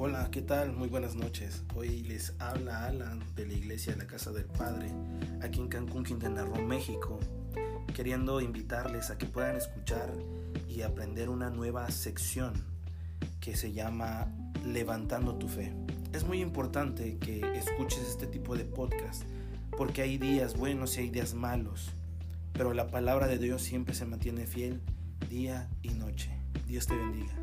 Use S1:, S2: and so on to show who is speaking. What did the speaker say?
S1: Hola, ¿qué tal? Muy buenas noches. Hoy les habla Alan de la iglesia de la Casa del Padre, aquí en Cancún, Quintana Roo, México, queriendo invitarles a que puedan escuchar y aprender una nueva sección que se llama Levantando tu Fe. Es muy importante que escuches este tipo de podcast porque hay días buenos y hay días malos, pero la palabra de Dios siempre se mantiene fiel día y noche. Dios te bendiga.